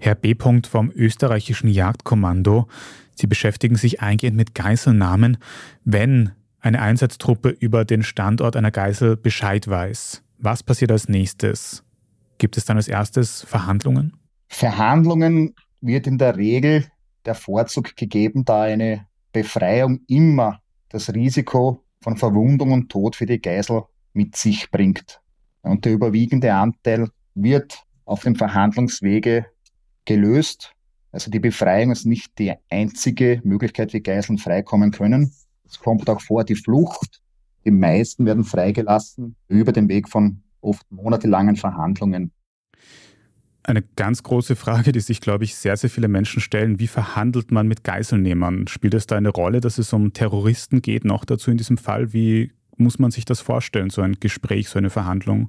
Herr B. vom österreichischen Jagdkommando. Sie beschäftigen sich eingehend mit Geiselnahmen, wenn eine Einsatztruppe über den Standort einer Geisel Bescheid weiß. Was passiert als nächstes? Gibt es dann als erstes Verhandlungen? Verhandlungen wird in der Regel der Vorzug gegeben, da eine Befreiung immer das Risiko von Verwundung und Tod für die Geisel mit sich bringt. Und der überwiegende Anteil wird auf dem Verhandlungswege gelöst. Also die Befreiung ist nicht die einzige Möglichkeit, wie Geiseln freikommen können. Es kommt auch vor die Flucht. Die meisten werden freigelassen über den Weg von oft monatelangen Verhandlungen. Eine ganz große Frage, die sich, glaube ich, sehr, sehr viele Menschen stellen. Wie verhandelt man mit Geiselnehmern? Spielt es da eine Rolle, dass es um Terroristen geht, noch dazu in diesem Fall? Wie muss man sich das vorstellen, so ein Gespräch, so eine Verhandlung?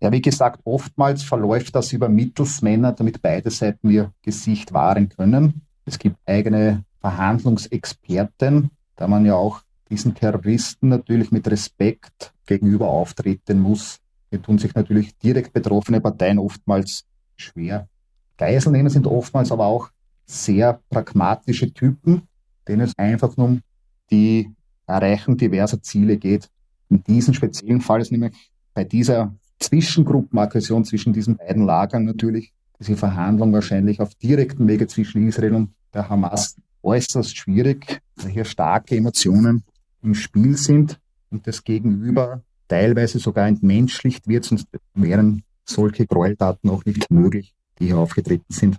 Ja, wie gesagt, oftmals verläuft das über Mittelsmänner, damit beide Seiten ihr Gesicht wahren können. Es gibt eigene Verhandlungsexperten, da man ja auch diesen Terroristen natürlich mit Respekt gegenüber auftreten muss. Hier tun sich natürlich direkt betroffene Parteien oftmals schwer. Geiselnehmer sind oftmals aber auch sehr pragmatische Typen, denen es einfach nur um die Erreichung diverser Ziele geht. In diesem speziellen Fall ist nämlich bei dieser Zwischengruppenaggression zwischen diesen beiden Lagern natürlich diese Verhandlung wahrscheinlich auf direktem Wege zwischen Israel und der Hamas äußerst schwierig, weil hier starke Emotionen im Spiel sind und das Gegenüber teilweise sogar entmenschlicht wird, sonst wären solche Gräueltaten auch nicht möglich, die hier aufgetreten sind.